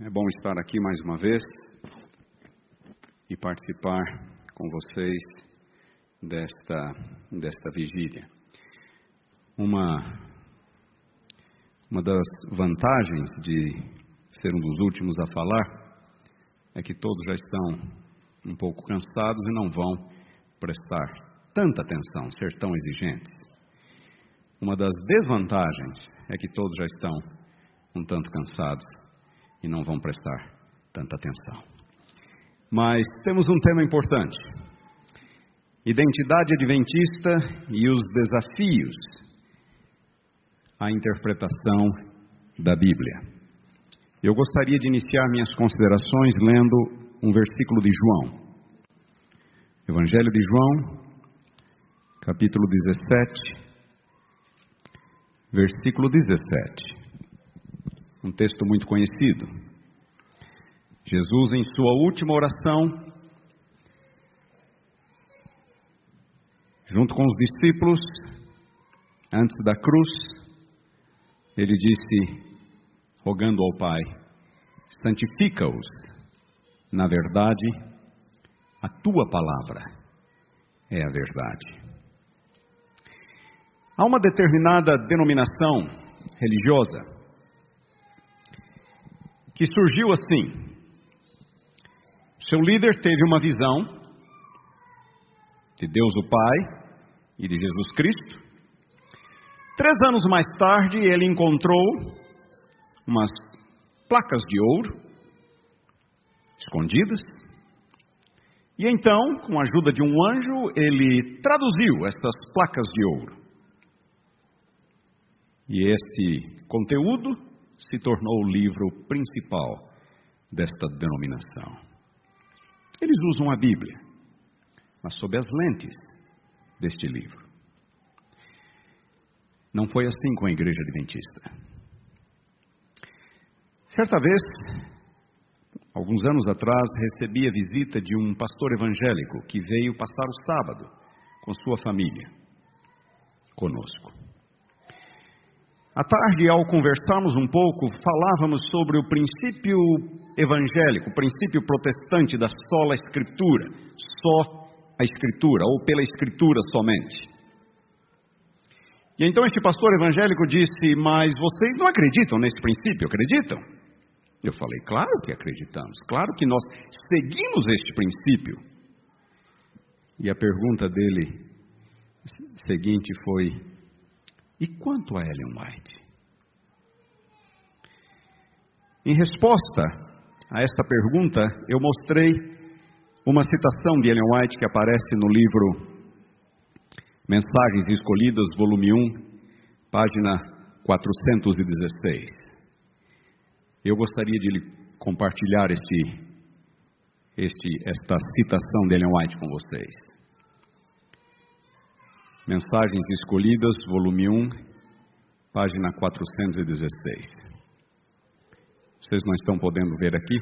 É bom estar aqui mais uma vez e participar com vocês desta, desta vigília. Uma, uma das vantagens de ser um dos últimos a falar é que todos já estão um pouco cansados e não vão prestar tanta atenção, ser tão exigentes. Uma das desvantagens é que todos já estão um tanto cansados e não vão prestar tanta atenção. Mas temos um tema importante: identidade adventista e os desafios à interpretação da Bíblia. Eu gostaria de iniciar minhas considerações lendo um versículo de João. Evangelho de João, capítulo 17, versículo 17 um texto muito conhecido. Jesus, em sua última oração, junto com os discípulos, antes da cruz, ele disse, rogando ao Pai: santifica-os na verdade, a tua palavra é a verdade. Há uma determinada denominação religiosa que surgiu assim. Seu líder teve uma visão de Deus o Pai e de Jesus Cristo. Três anos mais tarde, ele encontrou umas placas de ouro escondidas. E então, com a ajuda de um anjo, ele traduziu essas placas de ouro. E este conteúdo se tornou o livro principal desta denominação. Eles usam a Bíblia, mas sob as lentes deste livro. Não foi assim com a igreja adventista. Certa vez, alguns anos atrás, recebi a visita de um pastor evangélico que veio passar o sábado com sua família conosco. À tarde, ao conversarmos um pouco, falávamos sobre o princípio evangélico, o princípio protestante da sola escritura, só a escritura, ou pela escritura somente. E então este pastor evangélico disse: Mas vocês não acreditam nesse princípio, acreditam? Eu falei: Claro que acreditamos, claro que nós seguimos este princípio. E a pergunta dele seguinte foi: e quanto a Ellen White? Em resposta a esta pergunta, eu mostrei uma citação de Ellen White que aparece no livro Mensagens Escolhidas, volume 1, página 416. Eu gostaria de compartilhar este, este, esta citação de Ellen White com vocês. Mensagens Escolhidas, volume 1, página 416. Vocês não estão podendo ver aqui?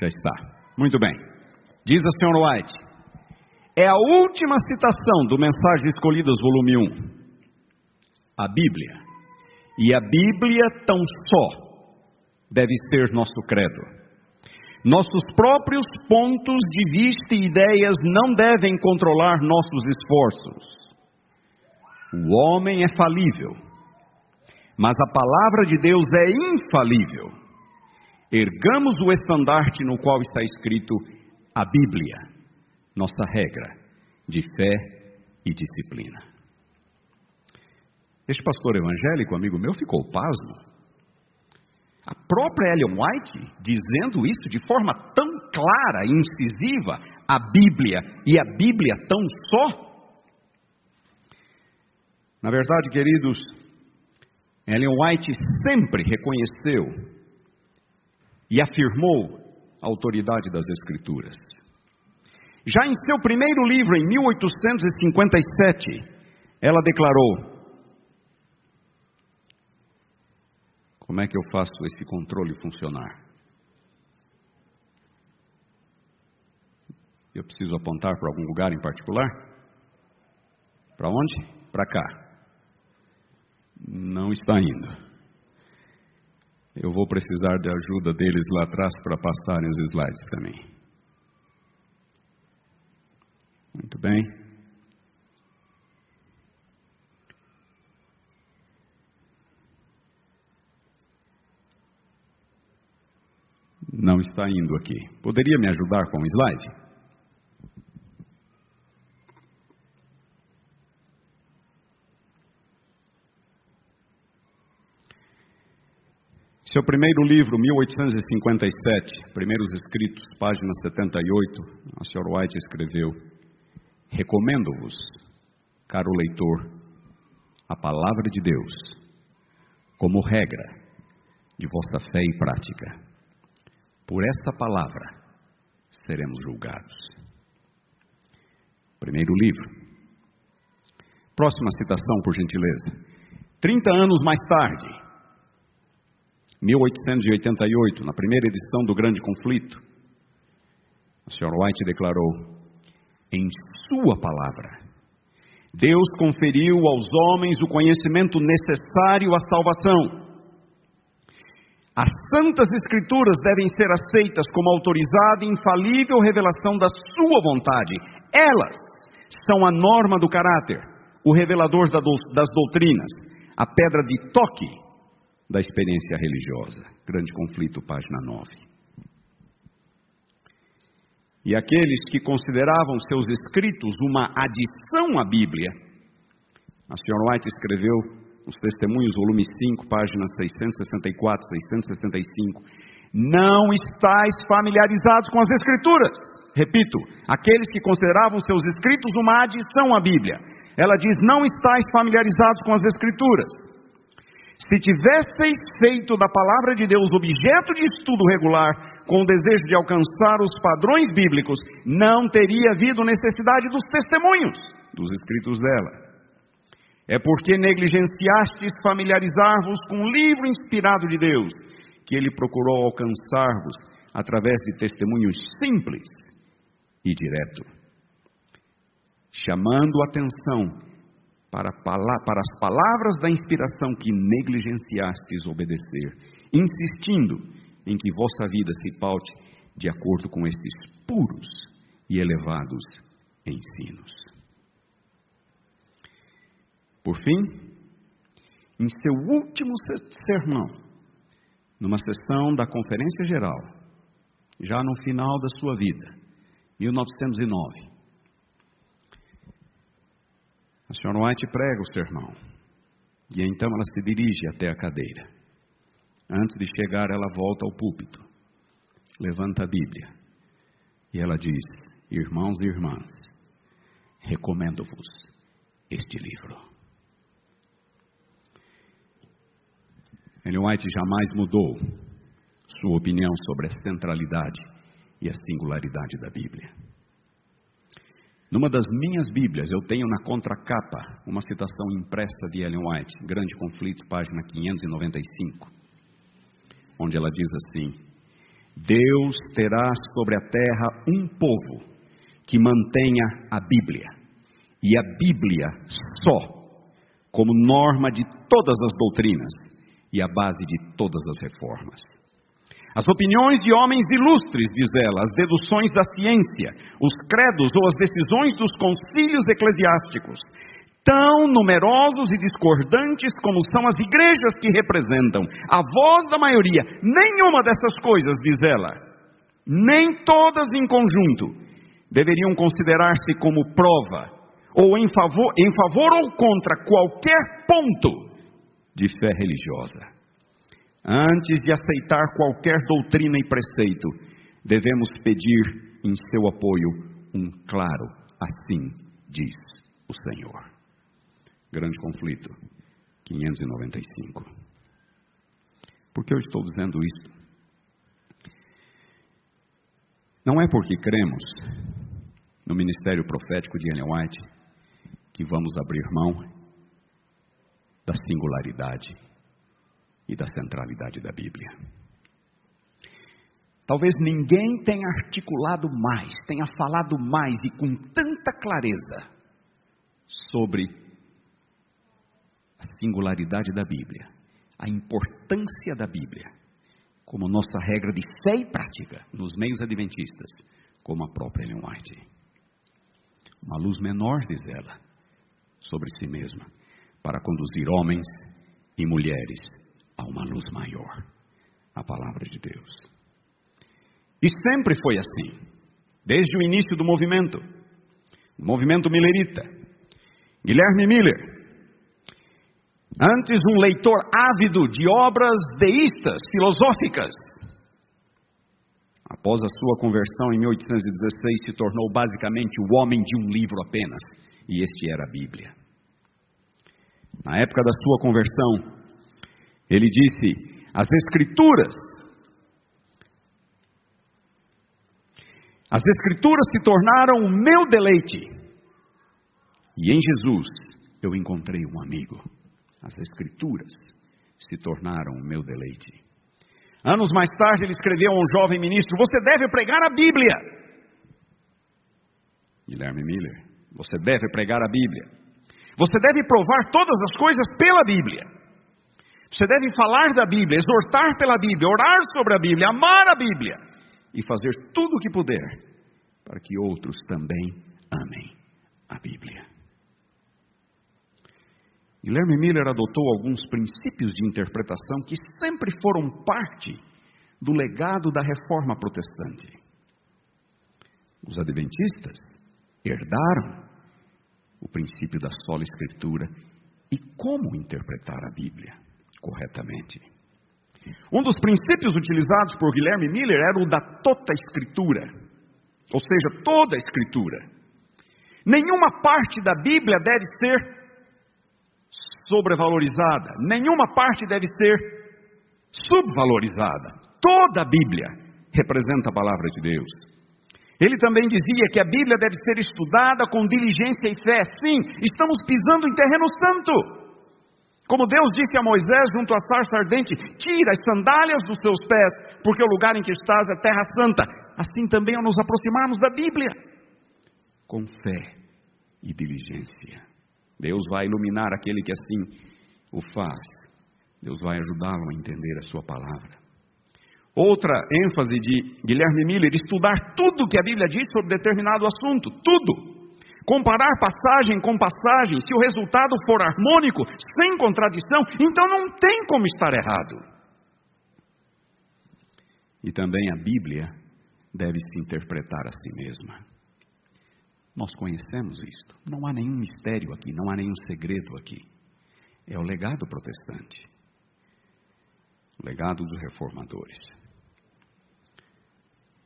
Já está. Muito bem. Diz a senhora White: é a última citação do Mensagens Escolhidas, volume 1. A Bíblia. E a Bíblia tão só deve ser nosso credo. Nossos próprios pontos de vista e ideias não devem controlar nossos esforços. O homem é falível, mas a palavra de Deus é infalível. Ergamos o estandarte no qual está escrito a Bíblia, nossa regra de fé e disciplina. Este pastor evangélico, amigo meu, ficou pasmo. Própria Ellen White dizendo isso de forma tão clara e incisiva, a Bíblia e a Bíblia tão só. Na verdade, queridos, Ellen White sempre reconheceu e afirmou a autoridade das Escrituras. Já em seu primeiro livro, em 1857, ela declarou: Como é que eu faço esse controle funcionar? Eu preciso apontar para algum lugar em particular? Para onde? Para cá. Não está indo. Eu vou precisar da ajuda deles lá atrás para passarem os slides para mim. Muito bem. Não está indo aqui. Poderia me ajudar com o slide? Seu primeiro livro, 1857, Primeiros Escritos, página 78, a senhora White escreveu: Recomendo-vos, caro leitor, a palavra de Deus como regra de vossa fé e prática. Por esta palavra seremos julgados. Primeiro livro. Próxima citação, por gentileza. Trinta anos mais tarde, 1888, na primeira edição do Grande Conflito, a senhora White declarou: em Sua palavra, Deus conferiu aos homens o conhecimento necessário à salvação. As Santas Escrituras devem ser aceitas como autorizada e infalível revelação da Sua vontade. Elas são a norma do caráter, o revelador das doutrinas, a pedra de toque da experiência religiosa. Grande conflito, página 9. E aqueles que consideravam seus escritos uma adição à Bíblia, a senhora White escreveu os Testemunhos, volume 5, páginas 664, 665. Não estáis familiarizados com as Escrituras. Repito, aqueles que consideravam seus escritos uma adição à Bíblia. Ela diz: Não estáis familiarizados com as Escrituras. Se tivesseis feito da palavra de Deus objeto de estudo regular, com o desejo de alcançar os padrões bíblicos, não teria havido necessidade dos testemunhos dos escritos dela. É porque negligenciastes familiarizar-vos com o livro inspirado de Deus, que ele procurou alcançar-vos através de testemunhos simples e direto, chamando atenção para, para as palavras da inspiração que negligenciastes obedecer, insistindo em que vossa vida se paute de acordo com estes puros e elevados ensinos. Por fim, em seu último sermão, numa sessão da Conferência Geral, já no final da sua vida, 1909, a senhora White prega o sermão. E então ela se dirige até a cadeira. Antes de chegar, ela volta ao púlpito. Levanta a Bíblia. E ela diz: Irmãos e irmãs, recomendo-vos este livro. Ellen White jamais mudou sua opinião sobre a centralidade e a singularidade da Bíblia. Numa das minhas Bíblias, eu tenho na contracapa uma citação impressa de Ellen White, Grande Conflito, página 595, onde ela diz assim: Deus terá sobre a terra um povo que mantenha a Bíblia, e a Bíblia só, como norma de todas as doutrinas e a base de todas as reformas. As opiniões de homens ilustres, diz ela, as deduções da ciência, os credos ou as decisões dos concílios eclesiásticos, tão numerosos e discordantes como são as igrejas que representam a voz da maioria, nenhuma dessas coisas, diz ela, nem todas em conjunto, deveriam considerar-se como prova, ou em favor, em favor ou contra qualquer ponto de fé religiosa. Antes de aceitar qualquer doutrina e preceito, devemos pedir em seu apoio um claro assim diz o Senhor. Grande conflito, 595. Por que eu estou dizendo isso? Não é porque cremos no ministério profético de Ellen White que vamos abrir mão da singularidade e da centralidade da Bíblia. Talvez ninguém tenha articulado mais, tenha falado mais e com tanta clareza sobre a singularidade da Bíblia, a importância da Bíblia, como nossa regra de fé e prática nos meios adventistas, como a própria Ellen White. Uma luz menor, diz ela, sobre si mesma, para conduzir homens e mulheres a uma luz maior a palavra de Deus. E sempre foi assim, desde o início do movimento, o movimento millerita. Guilherme Miller, antes um leitor ávido de obras deístas, filosóficas, após a sua conversão em 1816, se tornou basicamente o homem de um livro apenas, e este era a Bíblia. Na época da sua conversão, ele disse: as Escrituras. As Escrituras se tornaram o meu deleite. E em Jesus eu encontrei um amigo. As Escrituras se tornaram o meu deleite. Anos mais tarde, ele escreveu a um jovem ministro: Você deve pregar a Bíblia. Guilherme Miller, você deve pregar a Bíblia. Você deve provar todas as coisas pela Bíblia. Você deve falar da Bíblia, exortar pela Bíblia, orar sobre a Bíblia, amar a Bíblia e fazer tudo o que puder para que outros também amem a Bíblia. Guilherme Miller adotou alguns princípios de interpretação que sempre foram parte do legado da reforma protestante. Os adventistas herdaram o princípio da sola escritura e como interpretar a Bíblia corretamente. Um dos princípios utilizados por Guilherme Miller era o da tota escritura, ou seja, toda a escritura. Nenhuma parte da Bíblia deve ser sobrevalorizada, nenhuma parte deve ser subvalorizada. Toda a Bíblia representa a palavra de Deus. Ele também dizia que a Bíblia deve ser estudada com diligência e fé. Sim, estamos pisando em terreno santo. Como Deus disse a Moisés junto à sarça ardente: Tira as sandálias dos teus pés, porque o lugar em que estás é terra santa. Assim também ao nos aproximarmos da Bíblia, com fé e diligência. Deus vai iluminar aquele que assim o faz. Deus vai ajudá-lo a entender a sua palavra. Outra ênfase de Guilherme Miller: estudar tudo que a Bíblia diz sobre determinado assunto, tudo comparar passagem com passagem, se o resultado for harmônico, sem contradição, então não tem como estar errado. E também a Bíblia deve se interpretar a si mesma. Nós conhecemos isto. Não há nenhum mistério aqui, não há nenhum segredo aqui. É o legado protestante, o legado dos reformadores.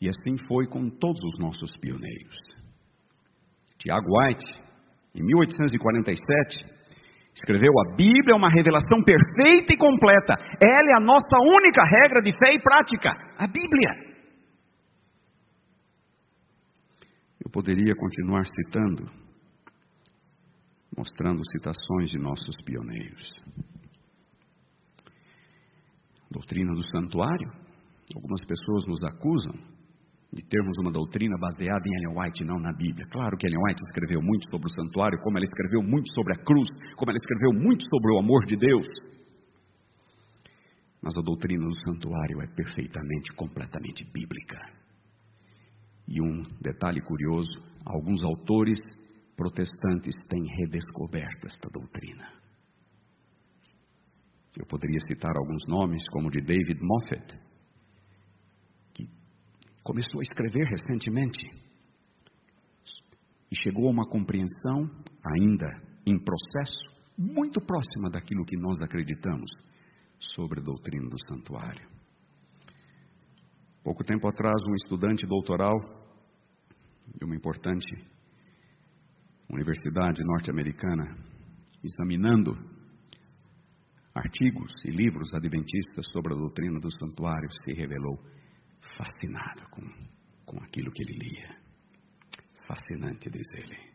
E assim foi com todos os nossos pioneiros. Tiago White, em 1847, escreveu: A Bíblia é uma revelação perfeita e completa. Ela é a nossa única regra de fé e prática. A Bíblia. Eu poderia continuar citando, mostrando citações de nossos pioneiros. Doutrina do santuário. Algumas pessoas nos acusam de termos uma doutrina baseada em Ellen White, não na Bíblia. Claro que Ellen White escreveu muito sobre o santuário, como ela escreveu muito sobre a cruz, como ela escreveu muito sobre o amor de Deus. Mas a doutrina do santuário é perfeitamente, completamente bíblica. E um detalhe curioso: alguns autores protestantes têm redescoberto esta doutrina. Eu poderia citar alguns nomes, como de David Moffat, começou a escrever recentemente e chegou a uma compreensão, ainda em processo, muito próxima daquilo que nós acreditamos sobre a doutrina do santuário. Pouco tempo atrás, um estudante doutoral de uma importante universidade norte-americana, examinando artigos e livros adventistas sobre a doutrina do santuário, se revelou fascinado com, com aquilo que ele lia. Fascinante, diz ele.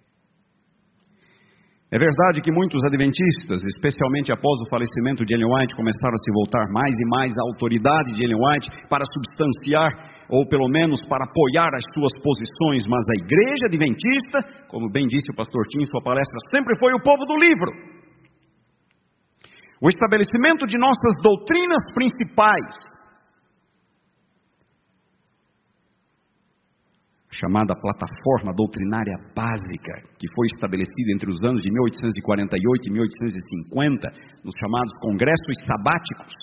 É verdade que muitos adventistas, especialmente após o falecimento de Ellen White, começaram a se voltar mais e mais à autoridade de Ellen White para substanciar, ou pelo menos para apoiar as suas posições, mas a igreja adventista, como bem disse o pastor Tim em sua palestra, sempre foi o povo do livro. O estabelecimento de nossas doutrinas principais chamada plataforma doutrinária básica, que foi estabelecida entre os anos de 1848 e 1850, nos chamados congressos sabáticos,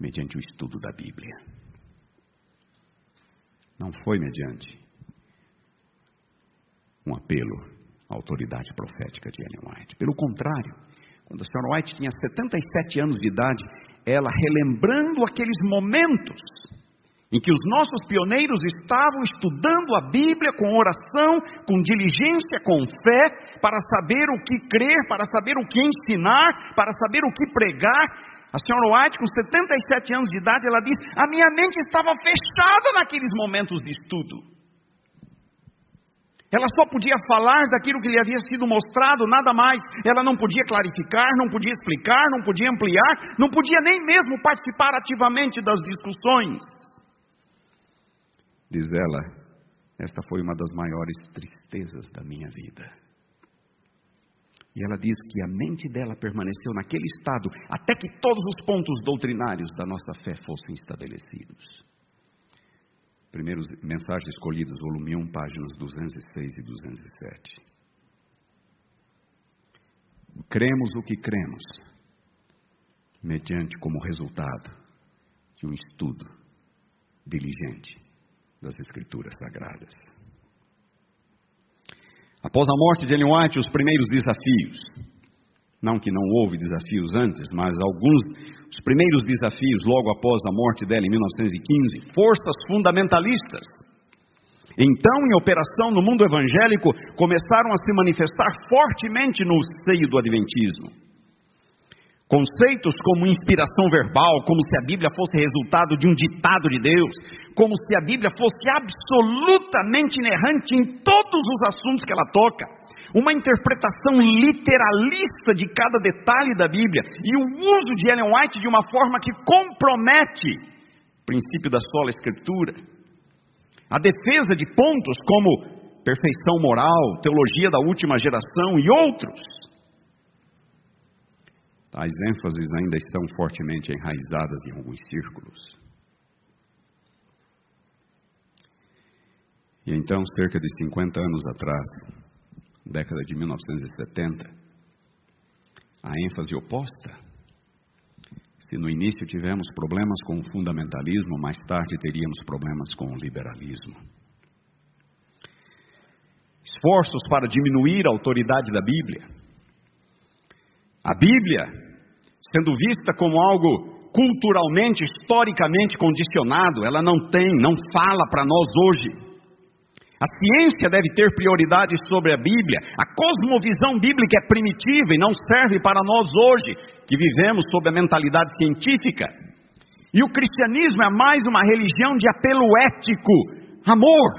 mediante o estudo da Bíblia. Não foi mediante um apelo à autoridade profética de Ellen White. Pelo contrário, quando a senhora White tinha 77 anos de idade, ela relembrando aqueles momentos em que os nossos pioneiros estavam estudando a Bíblia com oração, com diligência, com fé, para saber o que crer, para saber o que ensinar, para saber o que pregar. A senhora White, com 77 anos de idade, ela diz: A minha mente estava fechada naqueles momentos de estudo. Ela só podia falar daquilo que lhe havia sido mostrado, nada mais. Ela não podia clarificar, não podia explicar, não podia ampliar, não podia nem mesmo participar ativamente das discussões. Diz ela, esta foi uma das maiores tristezas da minha vida. E ela diz que a mente dela permaneceu naquele estado até que todos os pontos doutrinários da nossa fé fossem estabelecidos. Primeiros mensagens escolhidas, volume 1, páginas 206 e 207. Cremos o que cremos, mediante como resultado de um estudo diligente das Escrituras Sagradas. Após a morte de Ellen White, os primeiros desafios, não que não houve desafios antes, mas alguns, os primeiros desafios logo após a morte dela em 1915, forças fundamentalistas, então em operação no mundo evangélico, começaram a se manifestar fortemente no seio do Adventismo. Conceitos como inspiração verbal, como se a Bíblia fosse resultado de um ditado de Deus, como se a Bíblia fosse absolutamente inerrante em todos os assuntos que ela toca, uma interpretação literalista de cada detalhe da Bíblia e o uso de Ellen White de uma forma que compromete o princípio da sola Escritura. A defesa de pontos como perfeição moral, teologia da última geração e outros Tais ênfases ainda estão fortemente enraizadas em alguns círculos. E então, cerca de 50 anos atrás, década de 1970, a ênfase oposta. Se no início tivemos problemas com o fundamentalismo, mais tarde teríamos problemas com o liberalismo. Esforços para diminuir a autoridade da Bíblia a Bíblia, sendo vista como algo culturalmente, historicamente condicionado, ela não tem, não fala para nós hoje. A ciência deve ter prioridade sobre a Bíblia. A cosmovisão bíblica é primitiva e não serve para nós hoje, que vivemos sob a mentalidade científica. E o cristianismo é mais uma religião de apelo ético, amor,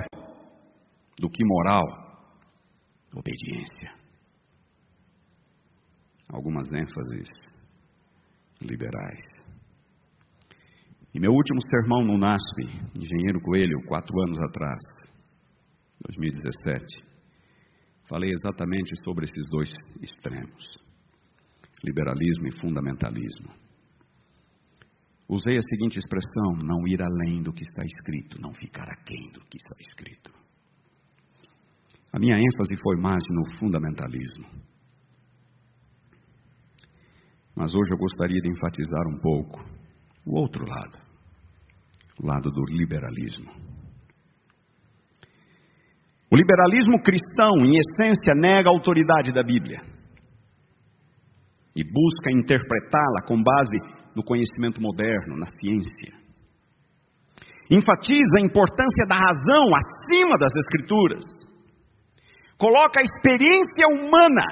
do que moral, obediência algumas ênfases liberais. E meu último sermão no NASP, Engenheiro Coelho, quatro anos atrás, 2017, falei exatamente sobre esses dois extremos, liberalismo e fundamentalismo. Usei a seguinte expressão: não ir além do que está escrito, não ficar aquém do que está escrito. A minha ênfase foi mais no fundamentalismo. Mas hoje eu gostaria de enfatizar um pouco o outro lado, o lado do liberalismo. O liberalismo cristão, em essência, nega a autoridade da Bíblia e busca interpretá-la com base no conhecimento moderno, na ciência. Enfatiza a importância da razão acima das Escrituras. Coloca a experiência humana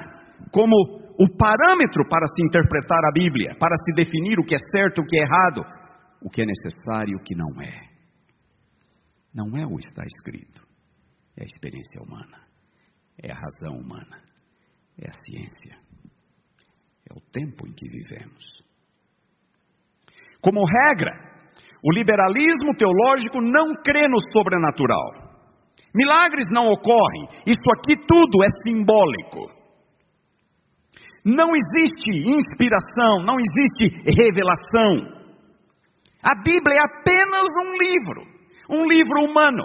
como o parâmetro para se interpretar a Bíblia, para se definir o que é certo, o que é errado, o que é necessário e o que não é. Não é o está escrito, é a experiência humana, é a razão humana, é a ciência, é o tempo em que vivemos. Como regra, o liberalismo teológico não crê no sobrenatural. Milagres não ocorrem, isso aqui tudo é simbólico. Não existe inspiração, não existe revelação. A Bíblia é apenas um livro, um livro humano,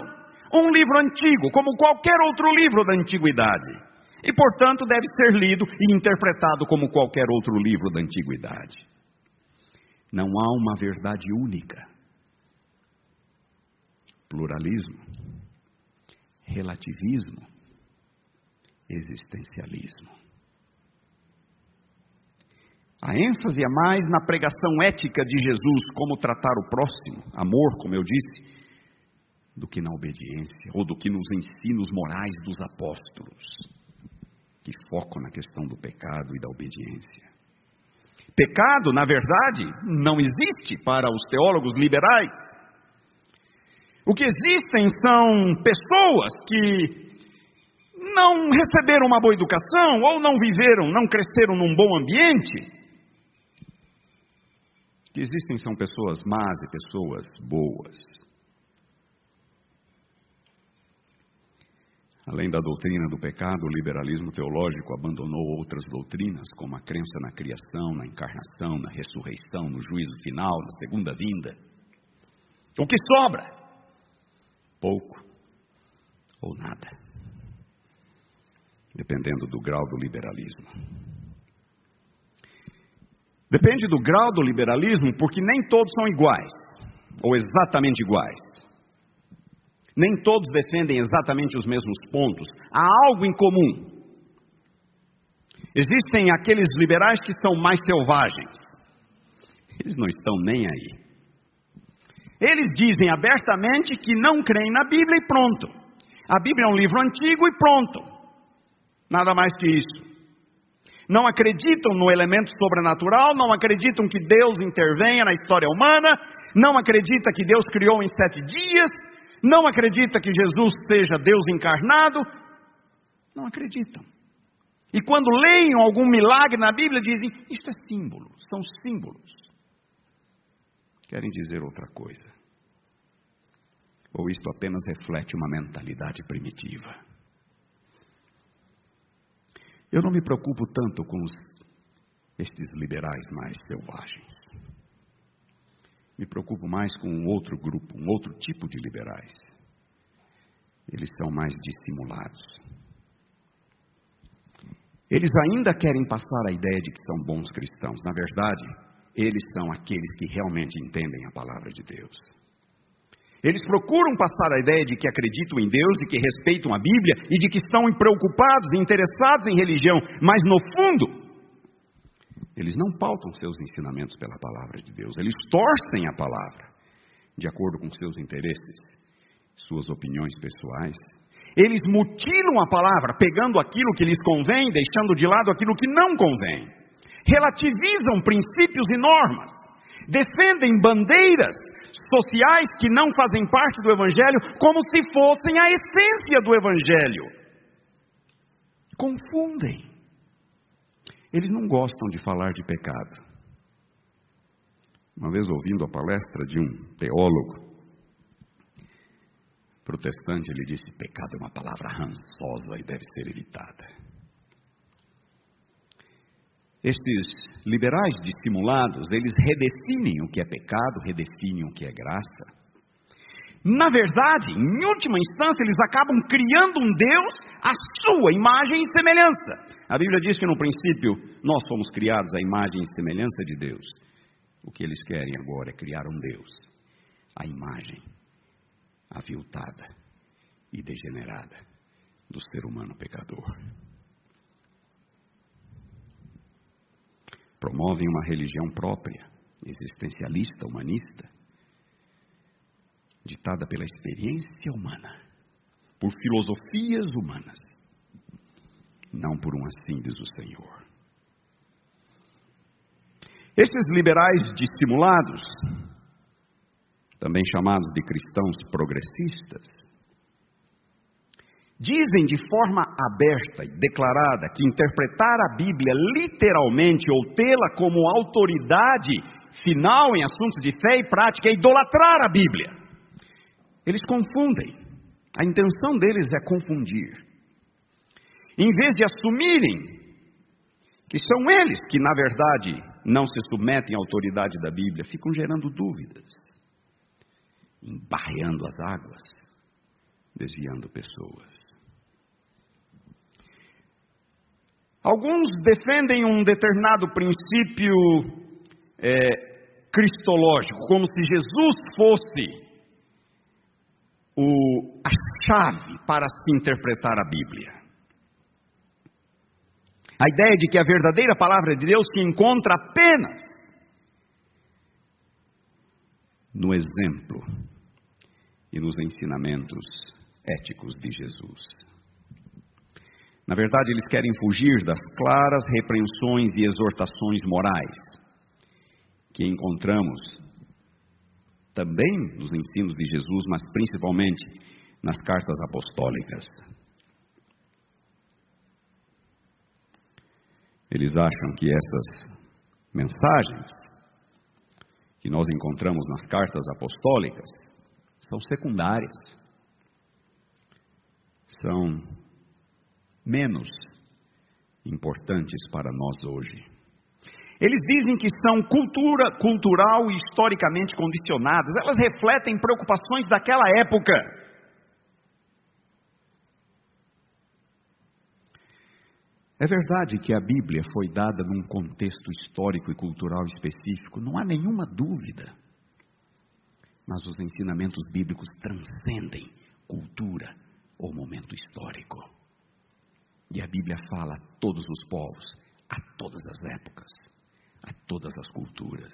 um livro antigo, como qualquer outro livro da antiguidade. E, portanto, deve ser lido e interpretado como qualquer outro livro da antiguidade. Não há uma verdade única. Pluralismo, relativismo, existencialismo. A ênfase é mais na pregação ética de Jesus, como tratar o próximo, amor, como eu disse, do que na obediência, ou do que nos ensinos morais dos apóstolos, que focam na questão do pecado e da obediência. Pecado, na verdade, não existe para os teólogos liberais. O que existem são pessoas que não receberam uma boa educação, ou não viveram, não cresceram num bom ambiente, que existem são pessoas más e pessoas boas. Além da doutrina do pecado, o liberalismo teológico abandonou outras doutrinas, como a crença na criação, na encarnação, na ressurreição, no juízo final, na segunda vinda. O que sobra? Pouco ou nada, dependendo do grau do liberalismo. Depende do grau do liberalismo, porque nem todos são iguais, ou exatamente iguais. Nem todos defendem exatamente os mesmos pontos. Há algo em comum. Existem aqueles liberais que são mais selvagens. Eles não estão nem aí. Eles dizem abertamente que não creem na Bíblia e pronto. A Bíblia é um livro antigo e pronto. Nada mais que isso não acreditam no elemento sobrenatural, não acreditam que Deus intervenha na história humana, não acredita que Deus criou em sete dias, não acredita que Jesus seja Deus encarnado, não acreditam. E quando leem algum milagre na Bíblia, dizem: Isto é símbolo, são símbolos. Querem dizer outra coisa. Ou isto apenas reflete uma mentalidade primitiva. Eu não me preocupo tanto com os, estes liberais mais selvagens. Me preocupo mais com um outro grupo, um outro tipo de liberais. Eles são mais dissimulados. Eles ainda querem passar a ideia de que são bons cristãos. Na verdade, eles são aqueles que realmente entendem a palavra de Deus. Eles procuram passar a ideia de que acreditam em Deus, de que respeitam a Bíblia e de que estão preocupados e interessados em religião, mas no fundo, eles não pautam seus ensinamentos pela palavra de Deus, eles torcem a palavra de acordo com seus interesses, suas opiniões pessoais. Eles mutilam a palavra, pegando aquilo que lhes convém, deixando de lado aquilo que não convém. Relativizam princípios e normas, defendem bandeiras sociais que não fazem parte do Evangelho como se fossem a essência do Evangelho. Confundem. Eles não gostam de falar de pecado. Uma vez ouvindo a palestra de um teólogo protestante, ele disse: pecado é uma palavra rançosa e deve ser evitada. Estes liberais dissimulados, eles redefinem o que é pecado, redefinem o que é graça. Na verdade, em última instância, eles acabam criando um Deus à sua imagem e semelhança. A Bíblia diz que no princípio nós fomos criados à imagem e semelhança de Deus. O que eles querem agora é criar um Deus, a imagem aviltada e degenerada do ser humano pecador. Promovem uma religião própria, existencialista, humanista, ditada pela experiência humana, por filosofias humanas, não por um assim diz o Senhor. Estes liberais dissimulados, também chamados de cristãos progressistas, Dizem de forma aberta e declarada que interpretar a Bíblia literalmente ou tê-la como autoridade final em assuntos de fé e prática é idolatrar a Bíblia. Eles confundem. A intenção deles é confundir. Em vez de assumirem que são eles que, na verdade, não se submetem à autoridade da Bíblia, ficam gerando dúvidas, embarreando as águas desviando pessoas. Alguns defendem um determinado princípio é, cristológico, como se Jesus fosse o, a chave para se interpretar a Bíblia. A ideia de que a verdadeira palavra de Deus se encontra apenas no exemplo e nos ensinamentos éticos de Jesus. Na verdade, eles querem fugir das claras repreensões e exortações morais que encontramos também nos ensinos de Jesus, mas principalmente nas cartas apostólicas. Eles acham que essas mensagens que nós encontramos nas cartas apostólicas são secundárias, são menos importantes para nós hoje. Eles dizem que são cultura, cultural e historicamente condicionadas, elas refletem preocupações daquela época. É verdade que a Bíblia foi dada num contexto histórico e cultural específico, não há nenhuma dúvida. Mas os ensinamentos bíblicos transcendem cultura ou momento histórico. E a Bíblia fala a todos os povos, a todas as épocas, a todas as culturas.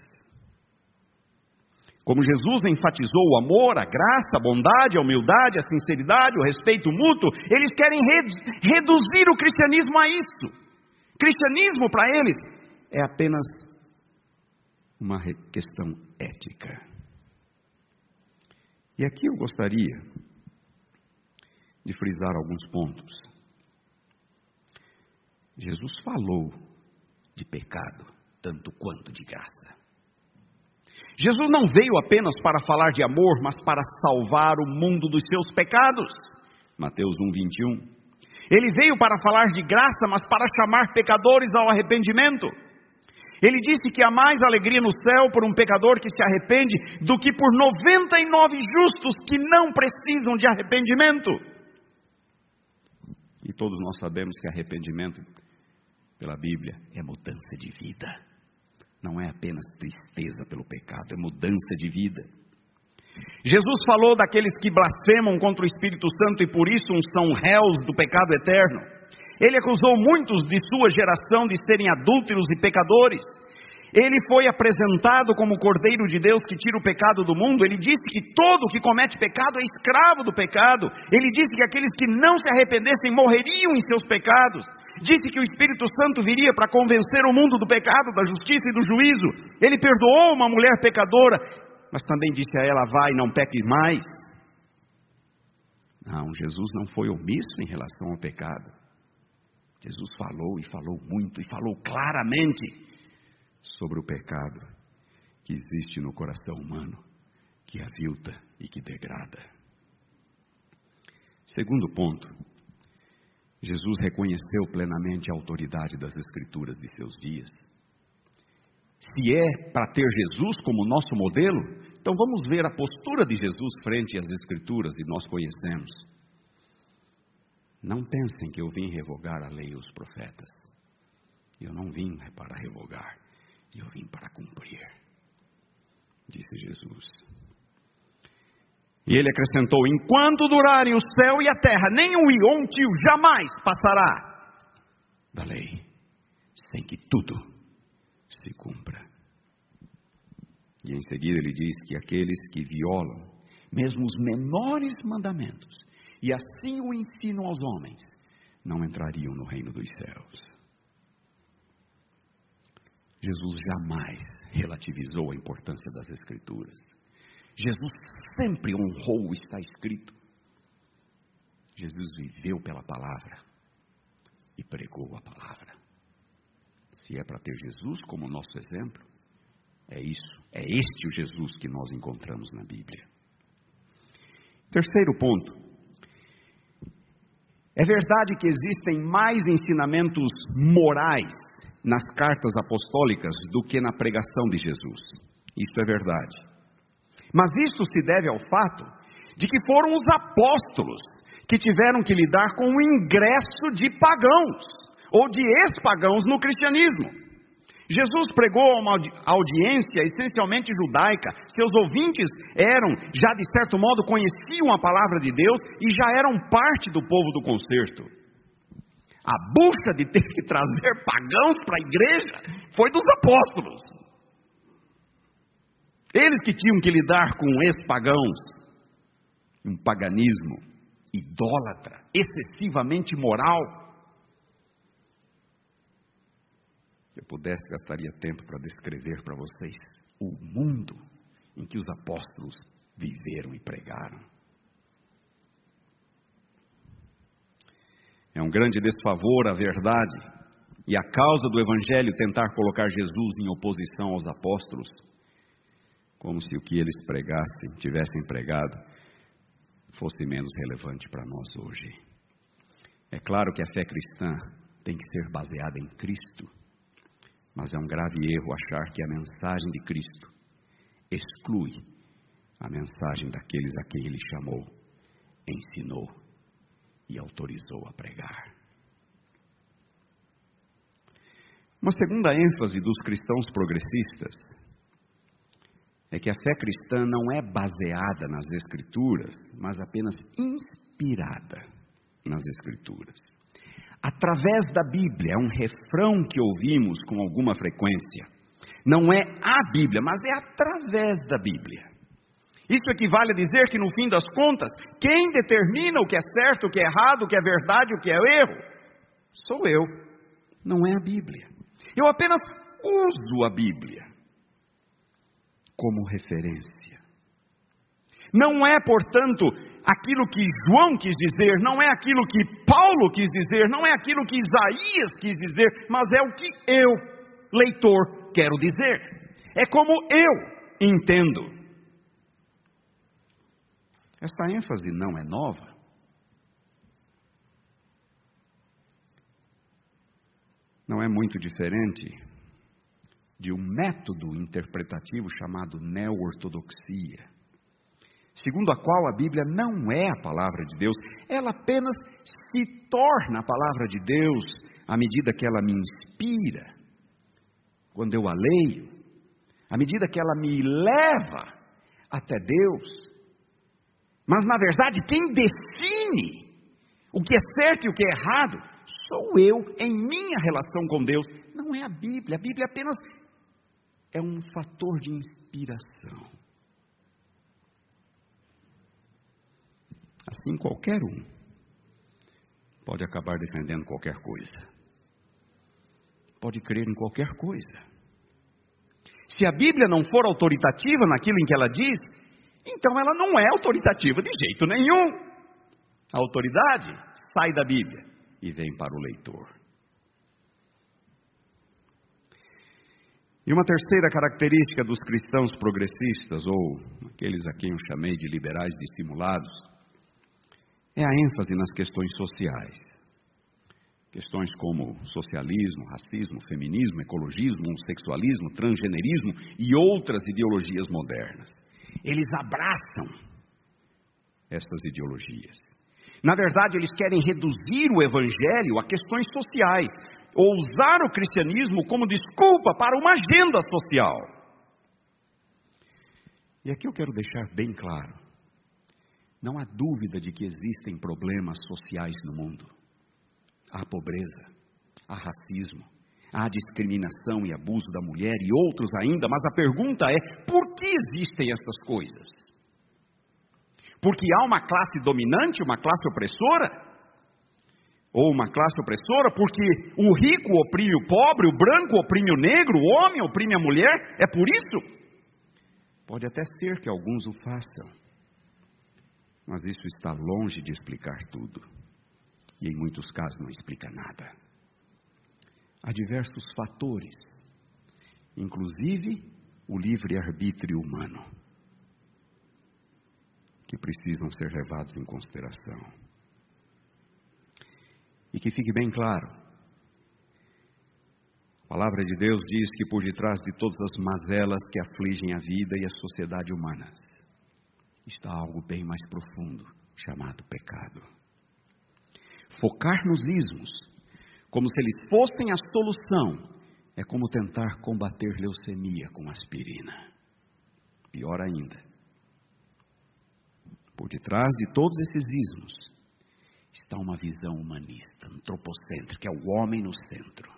Como Jesus enfatizou o amor, a graça, a bondade, a humildade, a sinceridade, o respeito mútuo, eles querem reduzir o cristianismo a isso. Cristianismo para eles é apenas uma questão ética. E aqui eu gostaria de frisar alguns pontos. Jesus falou de pecado, tanto quanto de graça. Jesus não veio apenas para falar de amor, mas para salvar o mundo dos seus pecados. Mateus 1, 21. Ele veio para falar de graça, mas para chamar pecadores ao arrependimento. Ele disse que há mais alegria no céu por um pecador que se arrepende do que por 99 justos que não precisam de arrependimento. E todos nós sabemos que arrependimento, pela Bíblia, é mudança de vida não é apenas tristeza pelo pecado, é mudança de vida. Jesus falou daqueles que blasfemam contra o Espírito Santo e por isso são réus do pecado eterno. Ele acusou muitos de sua geração de serem adúlteros e pecadores. Ele foi apresentado como o Cordeiro de Deus que tira o pecado do mundo. Ele disse que todo que comete pecado é escravo do pecado. Ele disse que aqueles que não se arrependessem morreriam em seus pecados. Disse que o Espírito Santo viria para convencer o mundo do pecado, da justiça e do juízo. Ele perdoou uma mulher pecadora, mas também disse a ela: Vai, não peques mais. Não, Jesus não foi omisso em relação ao pecado. Jesus falou e falou muito e falou claramente sobre o pecado que existe no coração humano, que avilta e que degrada. Segundo ponto, Jesus reconheceu plenamente a autoridade das Escrituras de seus dias. Se é para ter Jesus como nosso modelo, então vamos ver a postura de Jesus frente às Escrituras e nós conhecemos. Não pensem que eu vim revogar a lei e os profetas. Eu não vim para revogar, eu vim para cumprir, disse Jesus. E ele acrescentou: Enquanto durarem o céu e a terra, um ou um tio jamais passará da lei, sem que tudo se cumpra. E em seguida ele diz que aqueles que violam, mesmo os menores mandamentos, e assim o ensinam aos homens, não entrariam no reino dos céus. Jesus jamais relativizou a importância das Escrituras. Jesus sempre honrou o está escrito. Jesus viveu pela palavra e pregou a palavra. Se é para ter Jesus como nosso exemplo, é isso, é este o Jesus que nós encontramos na Bíblia. Terceiro ponto. É verdade que existem mais ensinamentos morais nas cartas apostólicas do que na pregação de Jesus. Isso é verdade. Mas isso se deve ao fato de que foram os apóstolos que tiveram que lidar com o ingresso de pagãos ou de ex-pagãos no cristianismo. Jesus pregou a uma audiência essencialmente judaica, seus ouvintes eram, já de certo modo, conheciam a palavra de Deus e já eram parte do povo do concerto. A bucha de ter que trazer pagãos para a igreja foi dos apóstolos. Eles que tinham que lidar com ex-pagãos, um paganismo idólatra, excessivamente moral, Se eu pudesse, gastaria tempo para descrever para vocês o mundo em que os apóstolos viveram e pregaram. É um grande desfavor à verdade e a causa do Evangelho tentar colocar Jesus em oposição aos apóstolos, como se o que eles pregassem, tivessem pregado, fosse menos relevante para nós hoje. É claro que a fé cristã tem que ser baseada em Cristo mas é um grave erro achar que a mensagem de Cristo exclui a mensagem daqueles a quem ele chamou, ensinou e autorizou a pregar. Uma segunda ênfase dos cristãos progressistas é que a fé cristã não é baseada nas Escrituras, mas apenas inspirada nas Escrituras através da Bíblia. É um refrão que ouvimos com alguma frequência. Não é a Bíblia, mas é através da Bíblia. Isso equivale a dizer que, no fim das contas, quem determina o que é certo, o que é errado, o que é verdade, o que é erro, sou eu, não é a Bíblia. Eu apenas uso a Bíblia como referência. Não é, portanto, aquilo que João quis dizer, não é aquilo que Paulo quis dizer, não é aquilo que Isaías quis dizer, mas é o que eu, leitor, quero dizer. É como eu entendo. Esta ênfase não é nova. Não é muito diferente de um método interpretativo chamado neo-ortodoxia segundo a qual a Bíblia não é a palavra de Deus, ela apenas se torna a palavra de Deus à medida que ela me inspira, quando eu a leio, à medida que ela me leva até Deus. Mas na verdade, quem define o que é certo e o que é errado sou eu em minha relação com Deus, não é a Bíblia. A Bíblia apenas é um fator de inspiração. Assim, qualquer um pode acabar defendendo qualquer coisa, pode crer em qualquer coisa. Se a Bíblia não for autoritativa naquilo em que ela diz, então ela não é autoritativa de jeito nenhum. A autoridade sai da Bíblia e vem para o leitor. E uma terceira característica dos cristãos progressistas, ou aqueles a quem eu chamei de liberais dissimulados, é a ênfase nas questões sociais. Questões como socialismo, racismo, feminismo, ecologismo, homossexualismo, transgenerismo e outras ideologias modernas. Eles abraçam essas ideologias. Na verdade, eles querem reduzir o evangelho a questões sociais, ou usar o cristianismo como desculpa para uma agenda social. E aqui eu quero deixar bem claro não há dúvida de que existem problemas sociais no mundo. Há pobreza, há racismo, há discriminação e abuso da mulher e outros ainda, mas a pergunta é: por que existem essas coisas? Porque há uma classe dominante, uma classe opressora? Ou uma classe opressora porque o rico oprime o pobre, o branco oprime o negro, o homem oprime a mulher? É por isso? Pode até ser que alguns o façam. Mas isso está longe de explicar tudo. E em muitos casos não explica nada. Há diversos fatores, inclusive o livre-arbítrio humano, que precisam ser levados em consideração. E que fique bem claro: a palavra de Deus diz que por detrás de todas as mazelas que afligem a vida e a sociedade humanas, está algo bem mais profundo, chamado pecado. Focar nos ismos, como se eles fossem a solução, é como tentar combater leucemia com aspirina. Pior ainda, por detrás de todos esses ismos está uma visão humanista, antropocêntrica, é o homem no centro.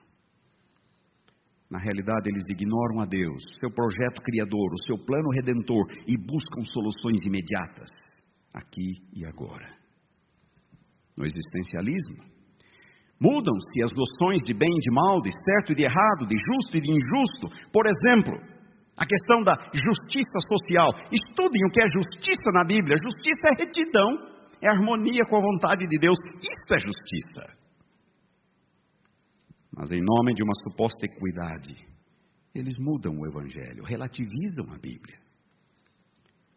Na realidade, eles ignoram a Deus, seu projeto criador, o seu plano redentor e buscam soluções imediatas, aqui e agora. No existencialismo, mudam-se as noções de bem e de mal, de certo e de errado, de justo e de injusto. Por exemplo, a questão da justiça social. Estudem o que é justiça na Bíblia. Justiça é retidão, é harmonia com a vontade de Deus. Isso é justiça mas em nome de uma suposta equidade, eles mudam o Evangelho, relativizam a Bíblia,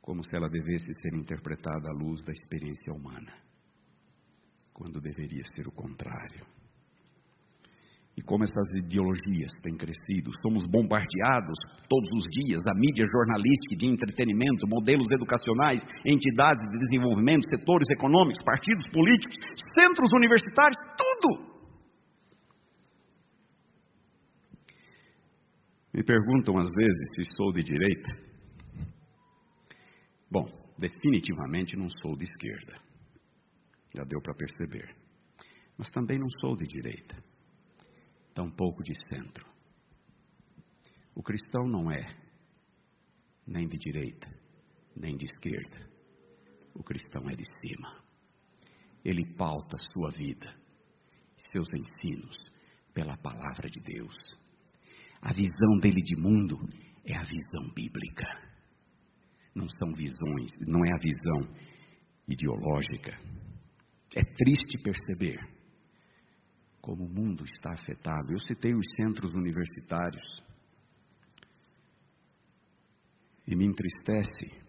como se ela devesse ser interpretada à luz da experiência humana, quando deveria ser o contrário. E como essas ideologias têm crescido, somos bombardeados todos os dias, a mídia jornalística de entretenimento, modelos educacionais, entidades de desenvolvimento, setores econômicos, partidos políticos, centros universitários, tudo Me perguntam às vezes se sou de direita. Bom, definitivamente não sou de esquerda. Já deu para perceber. Mas também não sou de direita. Tampouco de centro. O cristão não é nem de direita, nem de esquerda. O cristão é de cima. Ele pauta sua vida, seus ensinos, pela palavra de Deus a visão dele de mundo é a visão bíblica. Não são visões, não é a visão ideológica. É triste perceber como o mundo está afetado. Eu citei os centros universitários. E me entristece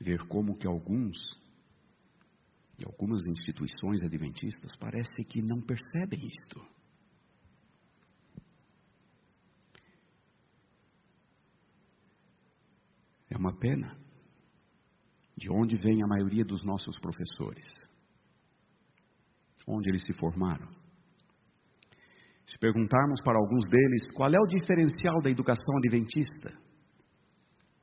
ver como que alguns e algumas instituições adventistas parece que não percebem isto. É uma pena. De onde vem a maioria dos nossos professores? Onde eles se formaram? Se perguntarmos para alguns deles qual é o diferencial da educação adventista,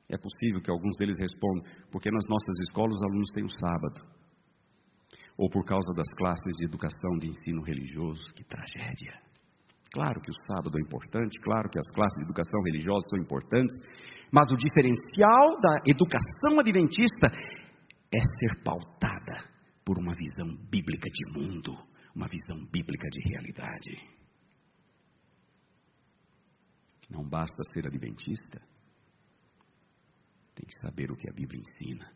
é possível que alguns deles respondam: porque nas nossas escolas os alunos têm o sábado, ou por causa das classes de educação de ensino religioso. Que tragédia! Claro que o sábado é importante, claro que as classes de educação religiosa são importantes, mas o diferencial da educação adventista é ser pautada por uma visão bíblica de mundo, uma visão bíblica de realidade. Não basta ser adventista, tem que saber o que a Bíblia ensina,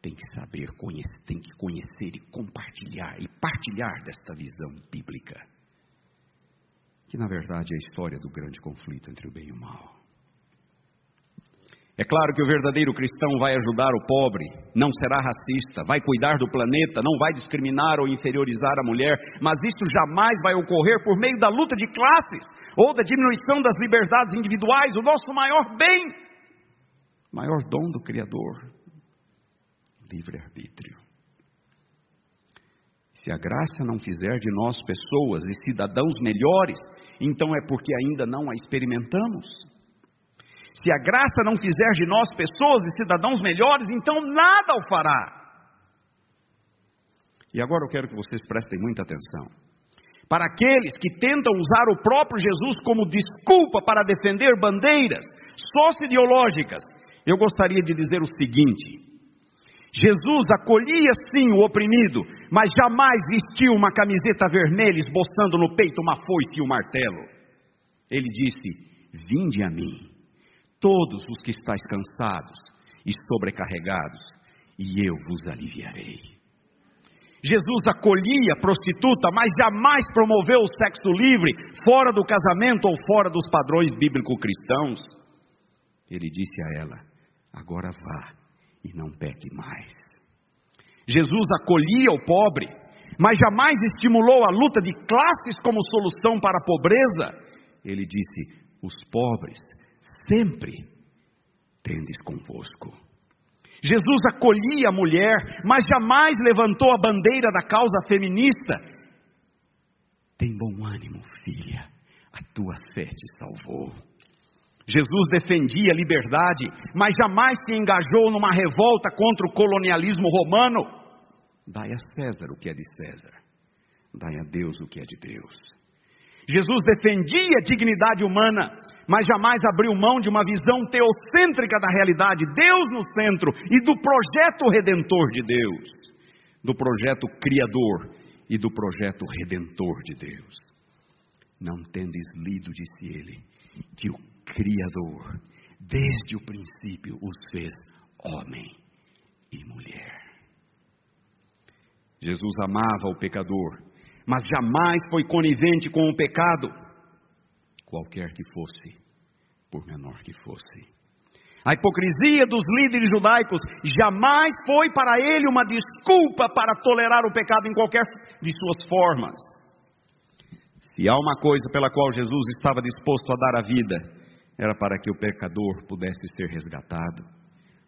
tem que saber, conhecer, tem que conhecer e compartilhar e partilhar desta visão bíblica que na verdade é a história do grande conflito entre o bem e o mal. É claro que o verdadeiro cristão vai ajudar o pobre, não será racista, vai cuidar do planeta, não vai discriminar ou inferiorizar a mulher, mas isso jamais vai ocorrer por meio da luta de classes ou da diminuição das liberdades individuais, o nosso maior bem, maior dom do Criador, livre-arbítrio. Se a graça não fizer de nós pessoas e cidadãos melhores, então é porque ainda não a experimentamos. Se a graça não fizer de nós pessoas e cidadãos melhores, então nada o fará. E agora eu quero que vocês prestem muita atenção. Para aqueles que tentam usar o próprio Jesus como desculpa para defender bandeiras socio-ideológicas, eu gostaria de dizer o seguinte: Jesus acolhia sim o oprimido, mas jamais vestiu uma camiseta vermelha esboçando no peito uma foice e um martelo. Ele disse: Vinde a mim, todos os que estáis cansados e sobrecarregados, e eu vos aliviarei. Jesus acolhia a prostituta, mas jamais promoveu o sexo livre fora do casamento ou fora dos padrões bíblico-cristãos. Ele disse a ela: Agora vá e não peque mais. Jesus acolhia o pobre, mas jamais estimulou a luta de classes como solução para a pobreza. Ele disse: Os pobres sempre tendes convosco. Jesus acolhia a mulher, mas jamais levantou a bandeira da causa feminista. Tem bom ânimo, filha, a tua fé te salvou. Jesus defendia a liberdade, mas jamais se engajou numa revolta contra o colonialismo romano. Dai a César o que é de César, dai a Deus o que é de Deus. Jesus defendia a dignidade humana, mas jamais abriu mão de uma visão teocêntrica da realidade, Deus no centro e do projeto redentor de Deus, do projeto criador e do projeto redentor de Deus. Não tendes lido, disse ele, que o Criador, desde o princípio, os fez homem e mulher. Jesus amava o pecador, mas jamais foi conivente com o pecado qualquer que fosse, por menor que fosse. A hipocrisia dos líderes judaicos jamais foi para ele uma desculpa para tolerar o pecado em qualquer de suas formas. Se há uma coisa pela qual Jesus estava disposto a dar a vida, era para que o pecador pudesse ser resgatado,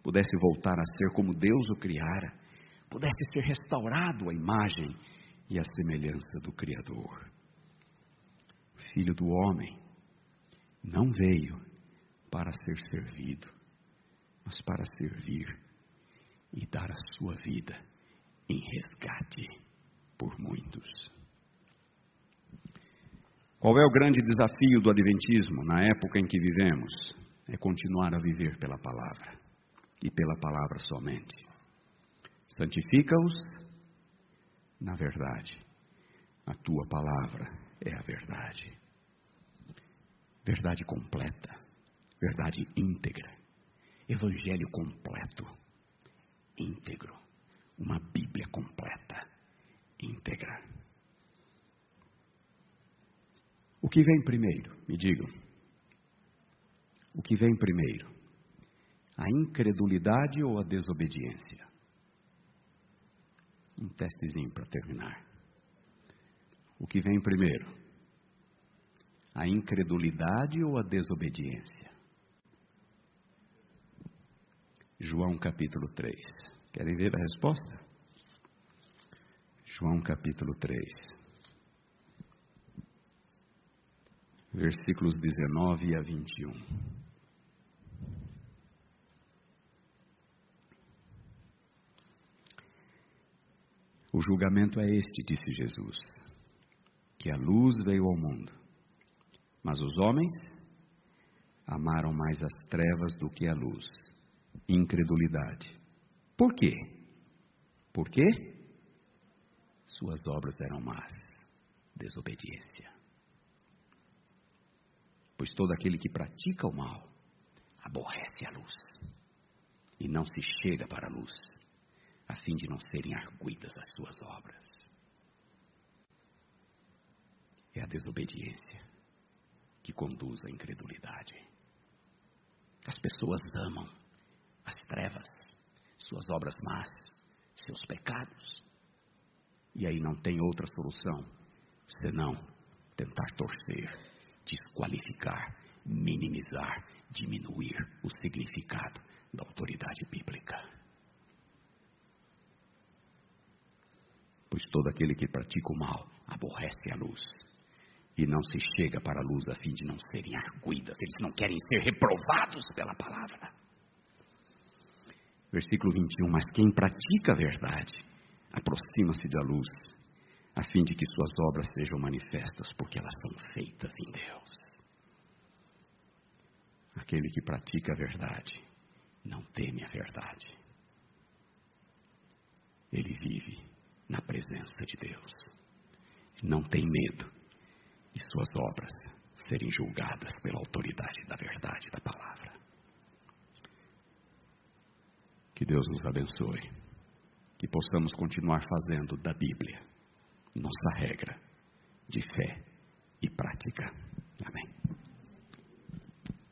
pudesse voltar a ser como Deus o criara, pudesse ser restaurado à imagem e à semelhança do Criador. Filho do homem, não veio para ser servido, mas para servir e dar a sua vida em resgate por muitos. Qual é o grande desafio do Adventismo na época em que vivemos? É continuar a viver pela palavra e pela palavra somente. Santifica-os na verdade. A tua palavra é a verdade verdade completa, verdade íntegra, evangelho completo, íntegro, uma Bíblia completa, íntegra. O que vem primeiro? Me digam. O que vem primeiro? A incredulidade ou a desobediência? Um testezinho para terminar. O que vem primeiro? A incredulidade ou a desobediência? João capítulo 3. Querem ver a resposta? João capítulo 3. Versículos 19 a 21. O julgamento é este, disse Jesus, que a luz veio ao mundo mas os homens amaram mais as trevas do que a luz. Incredulidade. Por quê? Por quê? Suas obras eram más. Desobediência. Pois todo aquele que pratica o mal aborrece a luz e não se chega para a luz, a fim de não serem arguidas as suas obras. É a desobediência que conduz à incredulidade. As pessoas amam as trevas, suas obras más, seus pecados. E aí não tem outra solução senão tentar torcer, desqualificar, minimizar, diminuir o significado da autoridade bíblica. Pois todo aquele que pratica o mal aborrece a luz e não se chega para a luz a fim de não serem arguidas, eles não querem ser reprovados pela palavra. Versículo 21: Mas quem pratica a verdade aproxima-se da luz, a fim de que suas obras sejam manifestas, porque elas são feitas em Deus. Aquele que pratica a verdade não teme a verdade, ele vive na presença de Deus, não tem medo e suas obras serem julgadas pela autoridade da verdade da palavra. Que Deus nos abençoe, que possamos continuar fazendo da Bíblia nossa regra de fé e prática. Amém.